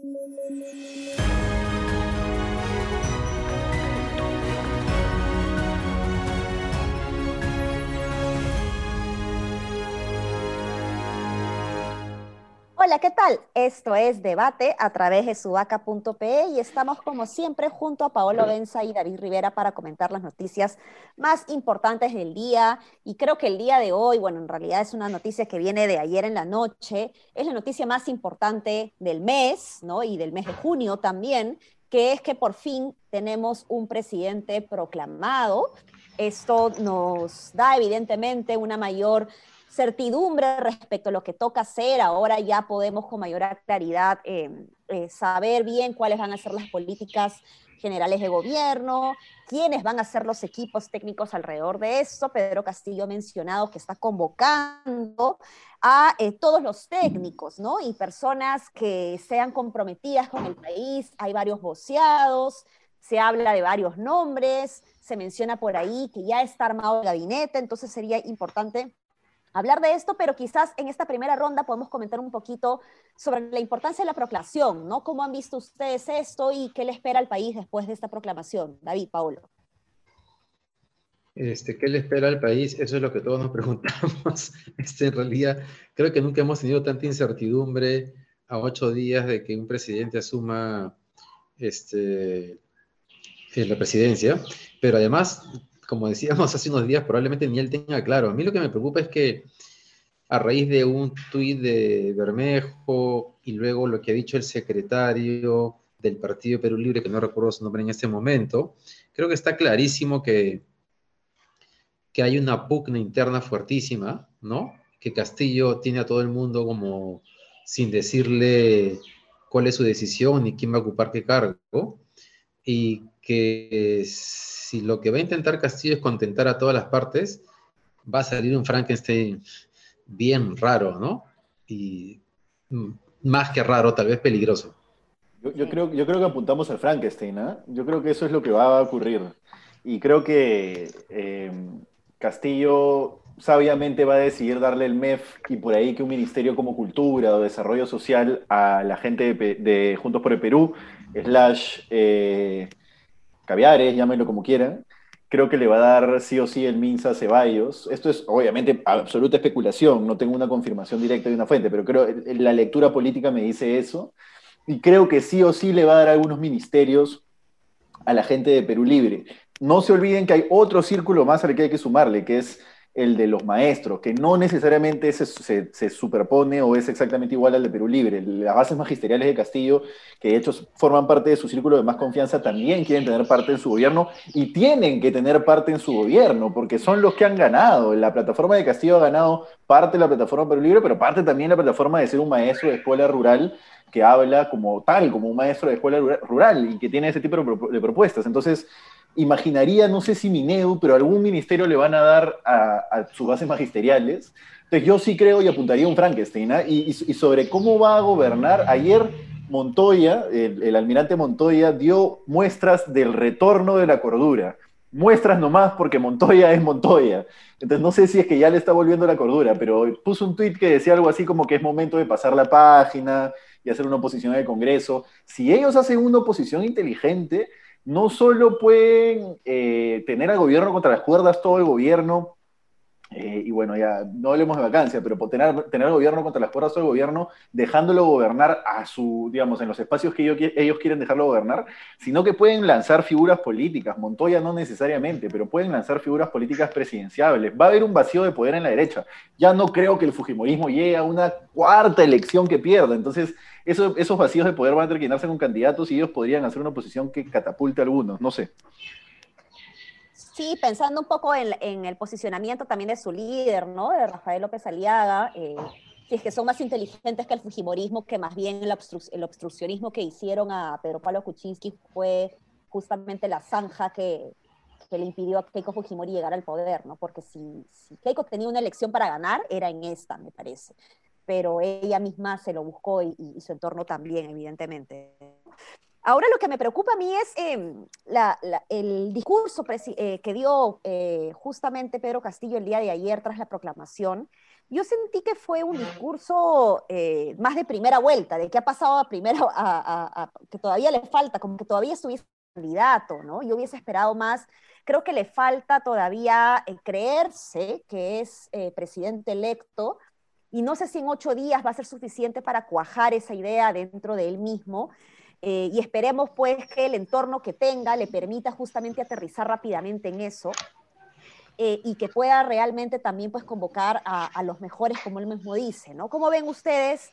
thank you Hola, ¿qué tal? Esto es Debate a través de sudaca.pe y estamos como siempre junto a Paolo Benza y David Rivera para comentar las noticias más importantes del día. Y creo que el día de hoy, bueno, en realidad es una noticia que viene de ayer en la noche, es la noticia más importante del mes, ¿no? Y del mes de junio también, que es que por fin tenemos un presidente proclamado. Esto nos da evidentemente una mayor certidumbre respecto a lo que toca hacer. Ahora ya podemos con mayor claridad eh, eh, saber bien cuáles van a ser las políticas generales de gobierno, quiénes van a ser los equipos técnicos alrededor de eso. Pedro Castillo ha mencionado que está convocando a eh, todos los técnicos, ¿no? Y personas que sean comprometidas con el país. Hay varios voceados, se habla de varios nombres, se menciona por ahí que ya está armado el gabinete, entonces sería importante hablar de esto, pero quizás en esta primera ronda podemos comentar un poquito sobre la importancia de la proclamación, ¿no? ¿Cómo han visto ustedes esto y qué le espera al país después de esta proclamación? David, Paulo. Este, ¿Qué le espera al país? Eso es lo que todos nos preguntamos. Este, en realidad, creo que nunca hemos tenido tanta incertidumbre a ocho días de que un presidente asuma este, la presidencia, pero además como decíamos hace unos días, probablemente ni él tenga claro. A mí lo que me preocupa es que a raíz de un tuit de Bermejo y luego lo que ha dicho el secretario del Partido Perú Libre, que no recuerdo su nombre en este momento, creo que está clarísimo que, que hay una pugna interna fuertísima, ¿no? Que Castillo tiene a todo el mundo como sin decirle cuál es su decisión ni quién va a ocupar qué cargo, y que si lo que va a intentar Castillo es contentar a todas las partes, va a salir un Frankenstein bien raro, ¿no? Y más que raro, tal vez peligroso. Yo, creo, yo creo que apuntamos al Frankenstein, ¿ah? Yo creo que eso es lo que va a ocurrir. Y creo que em, Castillo sabiamente va a decidir darle el MEF y por ahí que un ministerio como Cultura o Desarrollo Social a la gente de, Juntos por el Perú, slash eh, caviares, llámenlo como quieran, creo que le va a dar sí o sí el Minsa Ceballos. Esto es obviamente absoluta especulación, no tengo una confirmación directa de una fuente, pero creo la lectura política me dice eso. Y creo que sí o sí le va a dar algunos ministerios a la gente de Perú Libre. No se olviden que hay otro círculo más al que hay que sumarle, que es el de los maestros, que no necesariamente se, se, superpone o es exactamente igual al de Perú Libre. Las bases magisteriales de Castillo, que de hecho forman parte de su círculo de más confianza, también quieren tener parte en su gobierno y tienen que tener parte en su gobierno, porque son los que han ganado. La plataforma de Castillo ha ganado parte de la plataforma Perú Libre, pero parte también la plataforma de ser un maestro de escuela rural que habla como tal, como un maestro de escuela rural y que tiene ese tipo de propuestas. Entonces, imaginaría, no sé si Mineu, pero algún ministerio le van a dar a, sus bases magisteriales. Entonces yo sí creo y apuntaría un Frankenstein. ¿ah? Y, sobre cómo va a gobernar, ayer Montoya, el, almirante Montoya, dio muestras del retorno de la cordura. Muestras nomás porque Montoya es Montoya. Entonces no sé si es que ya le está volviendo la cordura, pero puso un tuit que decía algo así como que es momento de pasar la página y hacer una oposición al Congreso. Si ellos hacen una oposición inteligente, no solo pueden eh, tener al gobierno contra las cuerdas todo el gobierno, eh, y bueno, ya no hablemos de vacancia, pero tener, tener al gobierno contra las cuerdas todo el gobierno, dejándolo gobernar a su, digamos, en los espacios que ellos, ellos, quieren dejarlo gobernar, sino que pueden lanzar figuras políticas, Montoya no necesariamente, pero pueden lanzar figuras políticas presidenciables. Va a haber un vacío de poder en la derecha. Ya no creo que el Fujimorismo llegue a una cuarta elección que pierda, entonces esos vacíos de poder van a tener que llenarse con candidatos y ellos podrían hacer una oposición que catapulte a algunos, no sé. Sí, pensando un poco en, el posicionamiento también de su líder, ¿no? De Rafael López Aliaga, eh, si es que son más inteligentes que el Fujimorismo, que más bien el, obstruccionismo que hicieron a Pedro Pablo Kuczynski fue justamente la zanja que, le impidió a Keiko Fujimori llegar al poder, ¿no? Porque si Keiko tenía una elección para ganar, era en esta, me parece pero ella misma se lo buscó y, su entorno también, evidentemente. Ahora lo que me preocupa a mí es em, el discurso eh, que dio eh, justamente Pedro Castillo el día de ayer tras la proclamación, yo sentí que fue un discurso eh, más de primera vuelta, de que ha pasado a primero, a, que todavía le falta, como que todavía estuviese candidato, ¿no? Yo hubiese esperado más. Creo que le falta todavía eh, creerse que es eh, presidente electo y no sé si en ocho días va a ser suficiente para cuajar esa idea dentro de él mismo. y esperemos pues que el entorno que tenga le permita justamente aterrizar rápidamente en eso eh, y que pueda realmente también pues convocar a, los mejores, como él mismo dice, ¿no? ¿Cómo ven ustedes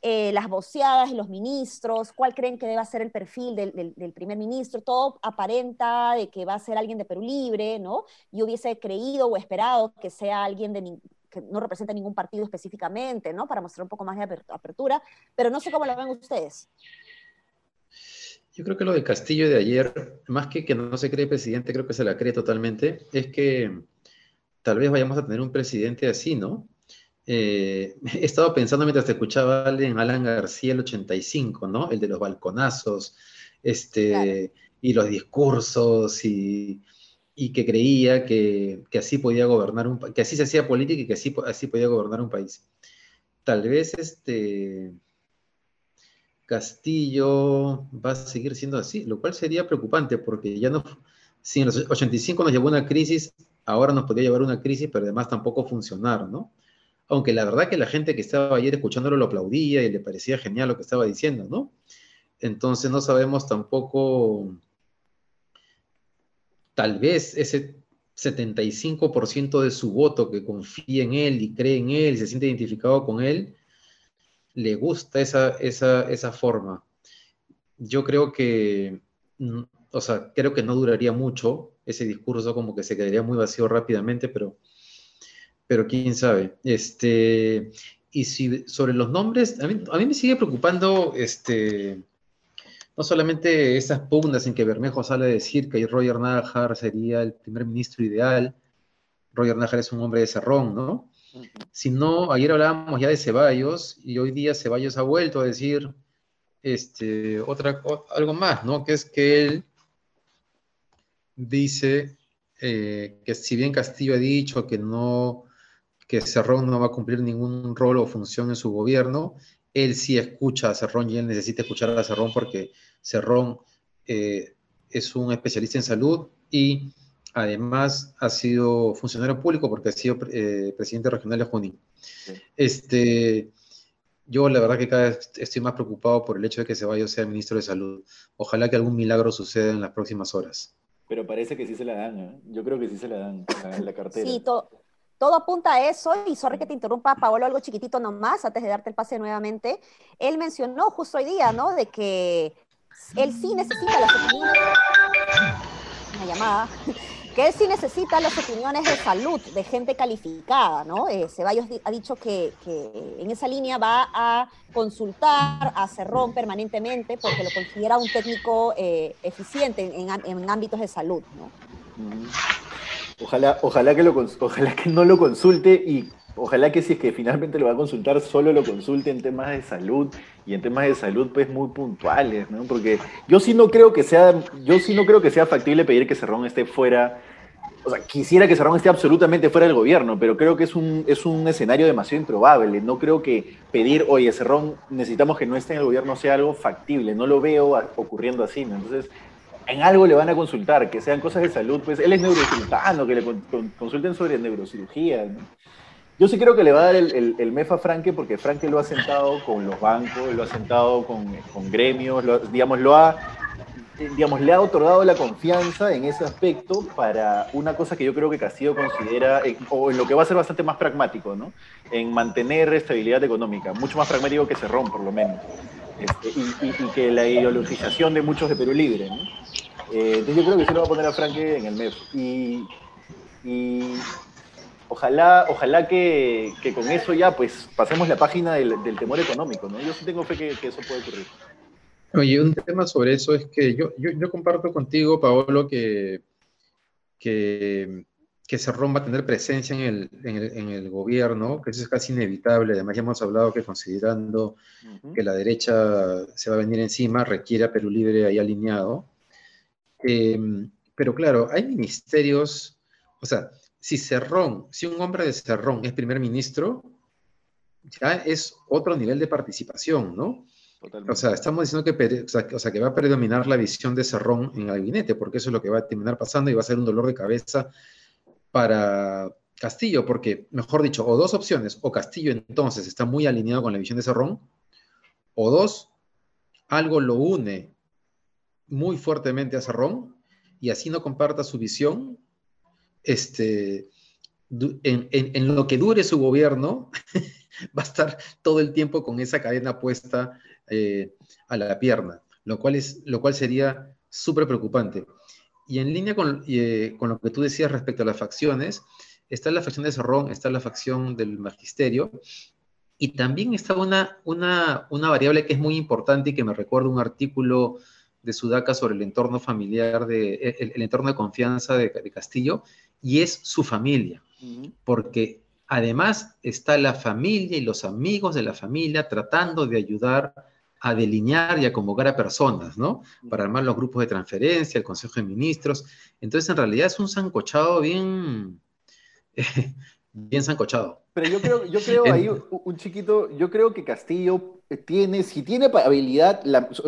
eh, las voceadas y los ministros? ¿Cuál creen que debe ser el perfil del, primer ministro? Todo aparenta de que va a ser alguien de Perú Libre, ¿no? Yo hubiese creído o esperado que sea alguien de, que no represente ningún partido específicamente, ¿no? Para mostrar un poco más de apertura, pero no sé cómo lo ven ustedes. Yo creo que lo de Castillo de ayer, más que que no se cree presidente, creo que se la cree totalmente, es que tal vez vayamos a tener un presidente así, ¿no? Eh, he estado pensando mientras te escuchaba en Alan García el 85, ¿no? El de los balconazos, este, y los discursos, y, que creía que, así podía gobernar un que así se hacía política y que así, así podía gobernar un país. Tal vez este Castillo va a seguir siendo así, lo cual sería preocupante porque ya no, si en los 85 nos llevó una crisis, ahora nos podría llevar una crisis, pero además tampoco funcionar, ¿no? Aunque la verdad que la gente que estaba ayer escuchándolo lo aplaudía y le parecía genial lo que estaba diciendo, ¿no? Entonces no sabemos tampoco, tal vez ese 75% de su voto que confía en él y cree en él y se siente identificado con él, le gusta esa, esa, forma. Yo creo que, mm, o sea, creo que no duraría mucho ese discurso, como que se quedaría muy vacío rápidamente, pero, pero quién sabe. Este, y si sobre los nombres, a mí, me sigue preocupando este, no solamente esas pugnas en que Bermejo sale a decir que Roger Najar sería el primer ministro ideal. Roger Najar es un hombre de cerrón, ¿no? Si no, ayer hablábamos ya de Ceballos y hoy día Ceballos ha vuelto a decir este, otra, algo más, ¿no? Que es que él dice eh, que si bien Castillo ha dicho que no, que Cerrón no va a cumplir ningún rol o función en su gobierno, él sí escucha a Cerrón y él necesita escuchar a Cerrón porque Cerrón eh, es un especialista en salud y Además, ha sido funcionario público porque ha sido eh, presidente regional de Junín. Este, yo la verdad que cada vez estoy más preocupado por el hecho de que Ceballos sea ministro de Salud. Ojalá que algún milagro suceda en las próximas horas. Pero parece que sí se la dan, ¿eh? Yo creo que sí se la dan en la cartera. Sí, todo apunta a eso, y sorry que te interrumpa, Paolo, algo chiquitito nomás, antes de darte el pase nuevamente. Él mencionó justo hoy día, ¿no? De que él sí necesita las opiniones. Una llamada que él sí necesita las opiniones de salud de gente calificada, ¿no? Eh, Ceballos ha dicho que, en esa línea va a consultar a Cerrón permanentemente porque lo considera un técnico eh, eficiente en, ámbitos de salud, ¿no? Ojalá, ojalá, que lo, ojalá que no lo consulte y ojalá que si es que finalmente lo va a consultar, solo lo consulte en temas de salud y en temas de salud pues muy puntuales, ¿no? Porque yo sí no creo que sea, yo sí no creo que sea factible pedir que Cerrón esté fuera, o sea, quisiera que Cerrón esté absolutamente fuera del gobierno, pero creo que es un, es un escenario demasiado improbable. No creo que pedir, oye, Cerrón, necesitamos que no esté en el gobierno sea algo factible. No lo veo ocurriendo así, ¿no? Entonces, en algo le van a consultar, que sean cosas de salud, pues él es neurocirujano, que le consulten sobre neurocirugía, ¿no? Yo sí creo que le va a dar el, el, MEF a Franke porque Franke lo ha sentado con los bancos, lo ha sentado con, con gremios, digamos, lo ha, digamos, le ha otorgado la confianza en ese aspecto para una cosa que yo creo que Castillo considera, o en lo que va a ser bastante más pragmático, ¿no? En mantener estabilidad económica, mucho más pragmático que Cerrón, por lo menos. Este, y, que la ideologización de muchos de Perú Libre. Eh, entonces yo creo que sí lo va a poner a Franke en el MEF. Y, y ojalá, ojalá que, con eso ya pues pasemos la página del, temor económico, ¿no? Yo sí tengo fe que, eso puede ocurrir. Oye, un tema sobre eso es que yo, yo, comparto contigo, Paolo, que, que, que Cerrón va a tener presencia en el, en, el, gobierno, que eso es casi inevitable. Además, ya hemos hablado que considerando que la derecha se va a venir encima, requiere a Perú Libre ahí alineado. Em, pero claro, hay ministerios, o sea, si Cerrón, si un hombre de Cerrón es primer ministro, ya es otro nivel de participación, ¿no? O sea, estamos diciendo que, o sea, que va a predominar la visión de Cerrón en el gabinete, porque eso es lo que va a terminar pasando y va a ser un dolor de cabeza para Castillo, porque, mejor dicho, o dos opciones, o Castillo entonces está muy alineado con la visión de Cerrón, o dos, algo lo une muy fuertemente a Cerrón y así no comparta su visión, este, en, lo que dure su gobierno, va a estar todo el tiempo con esa cadena puesta eh, a la pierna, lo cual, es, lo cual sería súper preocupante. Y en línea con, eh, con, lo que tú decías respecto a las facciones, está la facción de Cerrón, está la facción del magisterio, y también está una, una, una variable que es muy importante y que me recuerda un artículo de Sudaca sobre el entorno familiar, de, el, entorno de confianza de, Castillo, y es su familia, porque además está la familia y los amigos de la familia tratando de ayudar a delinear y a convocar a personas, ¿no? Para armar los grupos de transferencia, el Consejo de Ministros. Entonces, en realidad es un zancochado bien, bien zancochado. Pero yo creo, yo creo ahí un chiquito, yo creo que Castillo tiene, si tiene habilidad,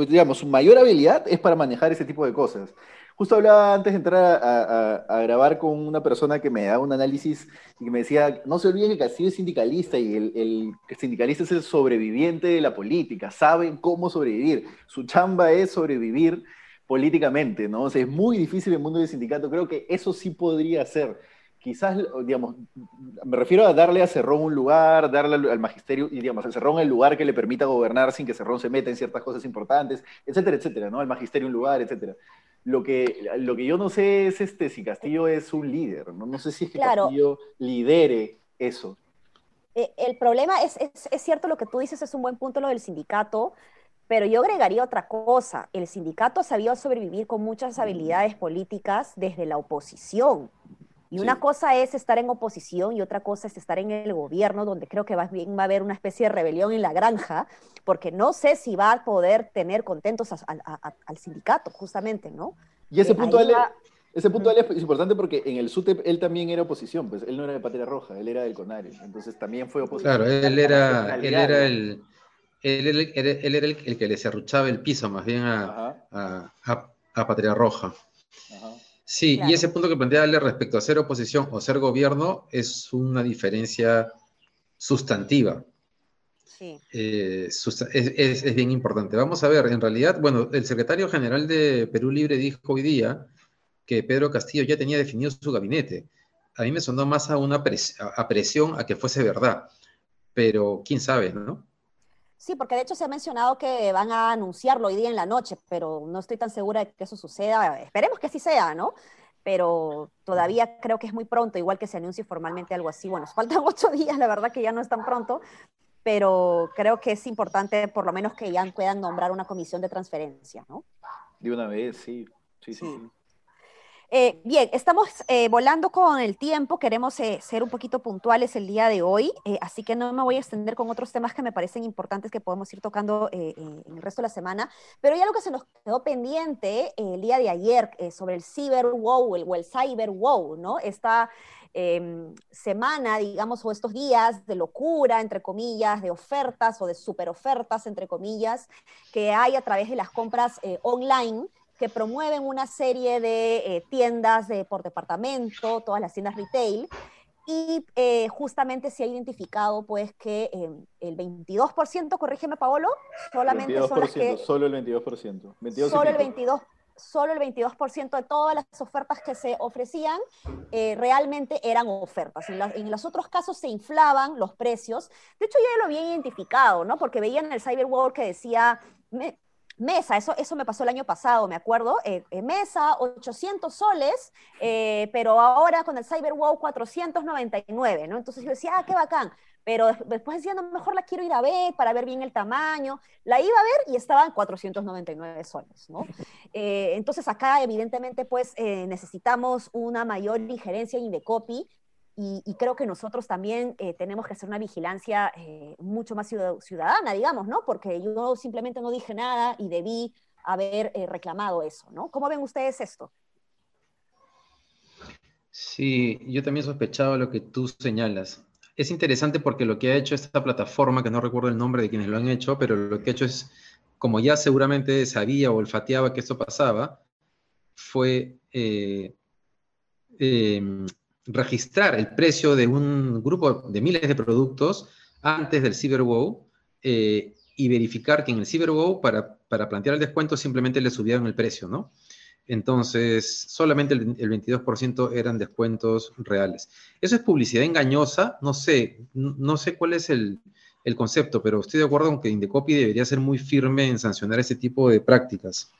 digamos, su mayor habilidad es para manejar ese tipo de cosas. Justo hablaba antes de entrar a, grabar con una persona que me da un análisis y que me decía, no se olviden que Castillo es sindicalista y el, el sindicalista es el sobreviviente de la política, saben cómo sobrevivir. Su chamba es sobrevivir políticamente, ¿no? O sea, es muy difícil el mundo del sindicato. Creo que eso sí podría ser quizás, digamos, me refiero a darle a Cerrón un lugar, darle al, magisterio, y digamos, a Cerrón el lugar que le permita gobernar sin que Cerrón se meta en ciertas cosas importantes, etcétera, etcétera, ¿no? Al magisterio un lugar, etcétera. Lo que, lo que yo no sé es este, si Castillo es un líder, ¿no? No sé si es que Castillo lidere eso. Eh, el problema es, es, es cierto lo que tú dices, es un buen punto lo del sindicato, pero yo agregaría otra cosa. El sindicato ha sabido sobrevivir con muchas habilidades políticas desde la oposición. Y una cosa es estar en oposición y otra cosa es estar en el gobierno, donde creo que va, bien va a haber una especie de rebelión en la granja, porque no sé si va a poder tener contentos al sindicato, justamente, ¿no? Y ese eh, punto, ese punto es importante porque en el SUTEP él también era oposición, pues él no era de Patria Roja, él era del CONARE, entonces también fue oposición. Claro, él era, él era el... Él, era el, que le cerruchaba el piso más bien a, a Patria Roja. Ajá. Sí, y ese punto que plantea respecto a ser oposición o ser gobierno es una diferencia sustantiva. Sí. Eh, es, bien importante. Vamos a ver, en realidad, bueno, el secretario general de Perú Libre dijo hoy día que Pedro Castillo ya tenía definido su gabinete. A mí me sonó más a una a presión a que fuese verdad, pero quién sabe, ¿no? Sí, porque de hecho se ha mencionado que van a anunciarlo hoy día en la noche, pero no estoy tan segura de que eso suceda. Esperemos que así sea, ¿no? Pero todavía creo que es muy pronto, igual que se anuncie formalmente algo así. Bueno, faltan ocho días, la verdad que ya no es tan pronto, pero creo que es importante por lo menos que ya puedan nombrar una comisión de transferencia, ¿no? De una vez, sí. Sí, sí. sí. Eh, bien, estamos eh, volando con el tiempo, queremos eh, ser un poquito puntuales el día de hoy, así que no me voy a extender con otros temas que me parecen importantes que podemos ir tocando en el resto de la semana, pero hay algo que se nos quedó pendiente el día de ayer sobre el cyber wow o el cyber wow, ¿no? Esta em, semana, digamos, o estos días de locura, entre comillas, de ofertas o de super ofertas, entre comillas, que hay a través de las compras online que promueven una serie de eh, tiendas de, por departamento, todas las tiendas retail, y eh, justamente se ha identificado pues que eh, el 22%, corrígeme Paolo, solamente son las que... Solo el 22%. 22 solo el 22%. Solo el 22% de todas las ofertas que se ofrecían realmente eran ofertas. En, en, los otros casos se inflaban los precios. De hecho, ya lo había identificado, ¿no? Porque veían en el Cyberworld que decía Mesa, eso, eso me pasó el año pasado, me acuerdo. Eh, eh, mesa, 800 soles, eh, pero ahora con el CyberWow 499, ¿no? Entonces yo decía, ah, qué bacán. Pero después decía, no, mejor la quiero ir a ver para ver bien el tamaño. La iba a ver y estaba en 499 soles, ¿no? entonces acá, evidentemente, pues necesitamos una mayor injerencia en Indecopy y, creo que nosotros también eh, tenemos que hacer una vigilancia eh, mucho más ciudadana, digamos, ¿no? Porque yo simplemente no dije nada y debí haber eh, reclamado eso, ¿no? ¿Cómo ven ustedes esto? Sí, yo también sospechaba lo que tú señalas. es interesante porque lo que ha hecho esta plataforma, que no recuerdo el nombre de quienes lo han hecho, pero lo que ha hecho es, como ya seguramente sabía o olfateaba que esto pasaba, fue em, registrar el precio de un grupo de miles de productos antes del CyberWow eh, y verificar que en el CyberWow, para, para plantear el descuento, simplemente le subieron el precio, ¿no? Entonces, solamente el, 22% eran descuentos reales. ¿Eso es publicidad engañosa? No sé, no, sé cuál es el, concepto, pero estoy de acuerdo con que Indecopy debería ser muy firme en sancionar ese tipo de prácticas.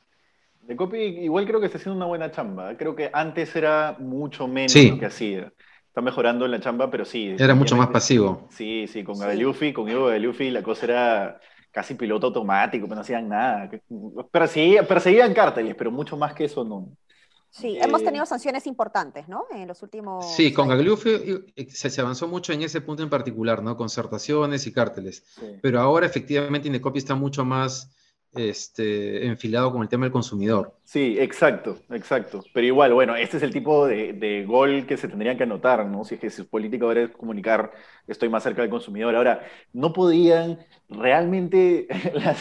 Indecopy igual creo que está haciendo una buena chamba. Creo que antes era mucho menos lo que hacía. Está mejorando en la chamba, pero sí. Era mucho más pasivo. Sí, sí, con Galufi, con Ivo Galufi la cosa era casi piloto automático, pero no hacían nada. Perseguían, perseguían cárteles, pero mucho más que eso no. Sí, hemos eh, tenido sanciones importantes, ¿no? En los últimos. Sí, con Gagliuffi eh, se, avanzó mucho en ese punto en particular, ¿no? Concertaciones y cárteles. Pero ahora efectivamente Indecopy está mucho más este, enfilado con el tema del consumidor. Sí, exacto, exacto. Pero igual, bueno, este es el tipo de, gol que se tendrían que anotar, ¿no? Si es que su política ahora es comunicar, estoy más cerca del consumidor. Ahora, no podían realmente,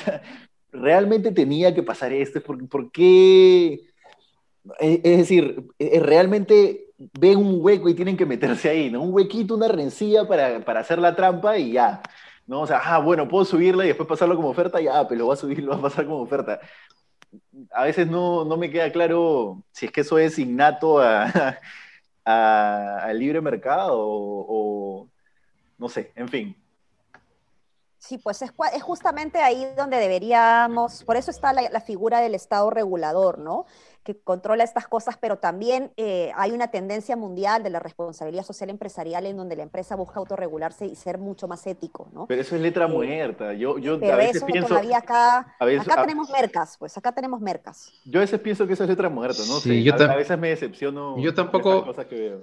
realmente tenía que pasar esto, ¿por, por qué? E, es decir, e, realmente ven un hueco y tienen que meterse ahí, ¿no? Un huequito, una rencilla para, para hacer la trampa y ya. ¿No? O sea, ah, bueno, puedo subirla y después pasarlo como oferta, ya, pero lo voy a subir, lo va a pasar como oferta. A veces no, no me queda claro si es que eso es innato al libre mercado o, no sé, en fin. Sí, pues es, es, justamente ahí donde deberíamos, por eso está la, la, figura del Estado regulador, ¿no? que controla estas cosas, pero también eh, hay una tendencia mundial de la responsabilidad social empresarial en donde la empresa busca autorregularse y ser mucho más ético, ¿no? Pero eso es letra eh, muerta. Yo, yo a veces pienso... Todavía acá, acá tenemos mercas, pues acá tenemos mercas. Yo a veces pienso que eso es letra muerta, ¿no? Sí, yo a, veces me decepciono. Yo tampoco... Cosas que veo.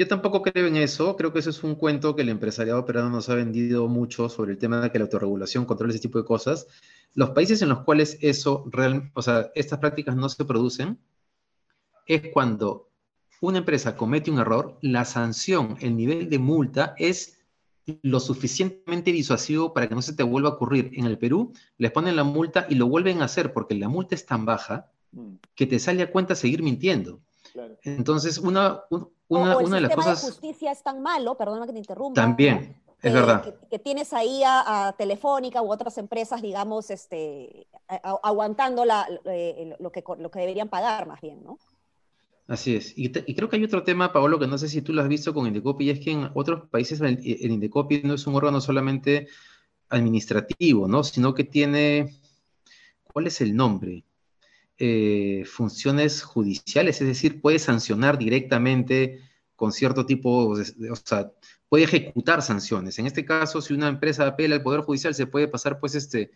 Yo tampoco creo en eso, creo que eso es un cuento que el empresariado peruano nos ha vendido mucho sobre el tema de que la autorregulación controla ese tipo de cosas. Los países en los cuales eso, real, o sea, estas prácticas no se producen, es cuando una empresa comete un error, la sanción, el nivel de multa es lo suficientemente disuasivo para que no se te vuelva a ocurrir. En el Perú les ponen la multa y lo vuelven a hacer porque la multa es tan baja mm. que te sale a cuenta seguir mintiendo. Entonces, una, una, una de las cosas... de justicia es tan malo, perdóname que te interrumpa. También. Es verdad. Que, tienes ahí a, Telefónica u otras empresas, digamos, este, aguantando la, eh, lo, que, lo que deberían pagar más bien, ¿no? Así es. Y, creo que hay otro tema, Paolo, que no sé si tú lo has visto con Indecopi, y es que en otros países el, el Indecopi no es un órgano solamente administrativo, ¿no? Sino que tiene, ¿cuál es el nombre? Eh, funciones judiciales, es decir, puede sancionar directamente con cierto tipo, de, o sea, puede ejecutar sanciones. En este caso, si una empresa apela al Poder Judicial, se puede pasar pues este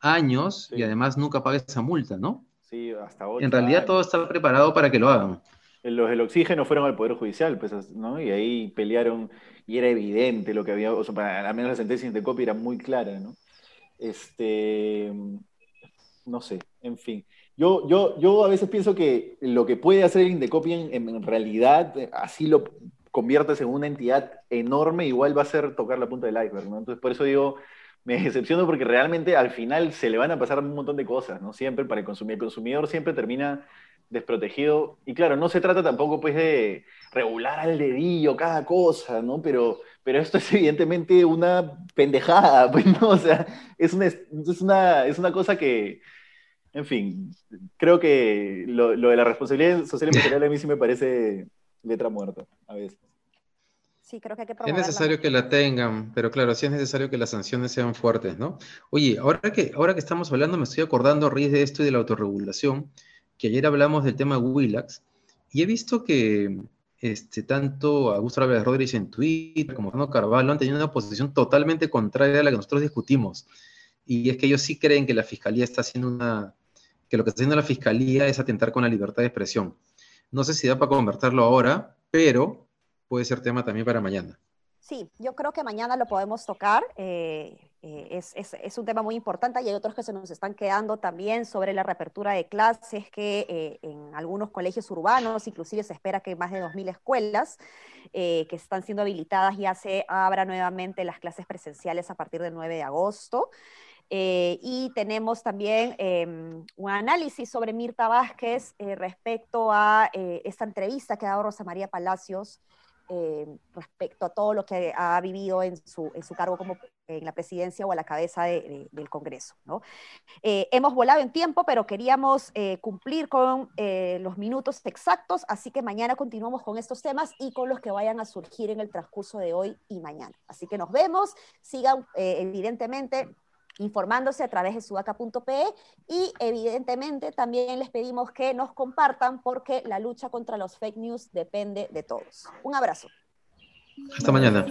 años y además nunca paga esa multa, ¿no? Sí, hasta ahora. En realidad todo está preparado para que lo hagan. Los del oxígeno fueron al Poder Judicial, pues, ¿no? Y ahí pelearon y era evidente lo que había, o sea, para, al menos la sentencia de copia era muy clara, ¿no? Este, no sé, en fin. Yo, yo, yo a veces pienso que lo que puede hacer el Indecopy en, en realidad, así lo conviertes en una entidad enorme, igual va a ser tocar la punta del iceberg, ¿no? Entonces, por eso digo, me decepciono porque realmente al final se le van a pasar un montón de cosas, ¿no? Siempre para el consumidor. El consumidor siempre termina desprotegido. Y claro, no se trata tampoco pues de regular al dedillo cada cosa, ¿no? Pero, pero esto es evidentemente una pendejada, pues, ¿no? O sea, es una, es una, es una cosa que, en fin, creo que lo, lo de la responsabilidad social empresarial a mí sí me parece letra muerta a veces. Sí, creo que hay que Es necesario que la tengan, pero claro, sí es necesario que las sanciones sean fuertes, ¿no? Oye, ahora que, ahora que estamos hablando, me estoy acordando a raíz de esto y de la autorregulación, que ayer hablamos del tema de Willax, y he visto que este, tanto Augusto Álvarez Rodríguez en Twitter como Fernando Carvalho han tenido una posición totalmente contraria a la que nosotros discutimos. Y es que ellos sí creen que la fiscalía está haciendo una, que lo que está haciendo la fiscalía es atentar con la libertad de expresión. No sé si da para convertirlo ahora, pero puede ser tema también para mañana. Sí, yo creo que mañana lo podemos tocar. Eh, eh, es, es, es, un tema muy importante y hay otros que se nos están quedando también sobre la reapertura de clases que eh, en algunos colegios urbanos, inclusive se espera que más de 2.000 escuelas que están siendo habilitadas ya se abra nuevamente las clases presenciales a partir del 9 de agosto. Y tenemos también em, un análisis sobre Mirta Vázquez respecto a esta entrevista que ha dado Rosa María Palacios eh, respecto a todo lo que ha vivido en su, en su cargo como en la presidencia o a la cabeza de, del Congreso. ¿no? Eh, hemos volado en tiempo, pero queríamos eh, cumplir con los minutos exactos, así que mañana continuamos con estos temas y con los que vayan a surgir en el transcurso de hoy y mañana. Así que nos vemos, sigan evidentemente informándose a través de sudaca.pe y evidentemente también les pedimos que nos compartan porque la lucha contra los fake news depende de todos. Un abrazo. Hasta mañana.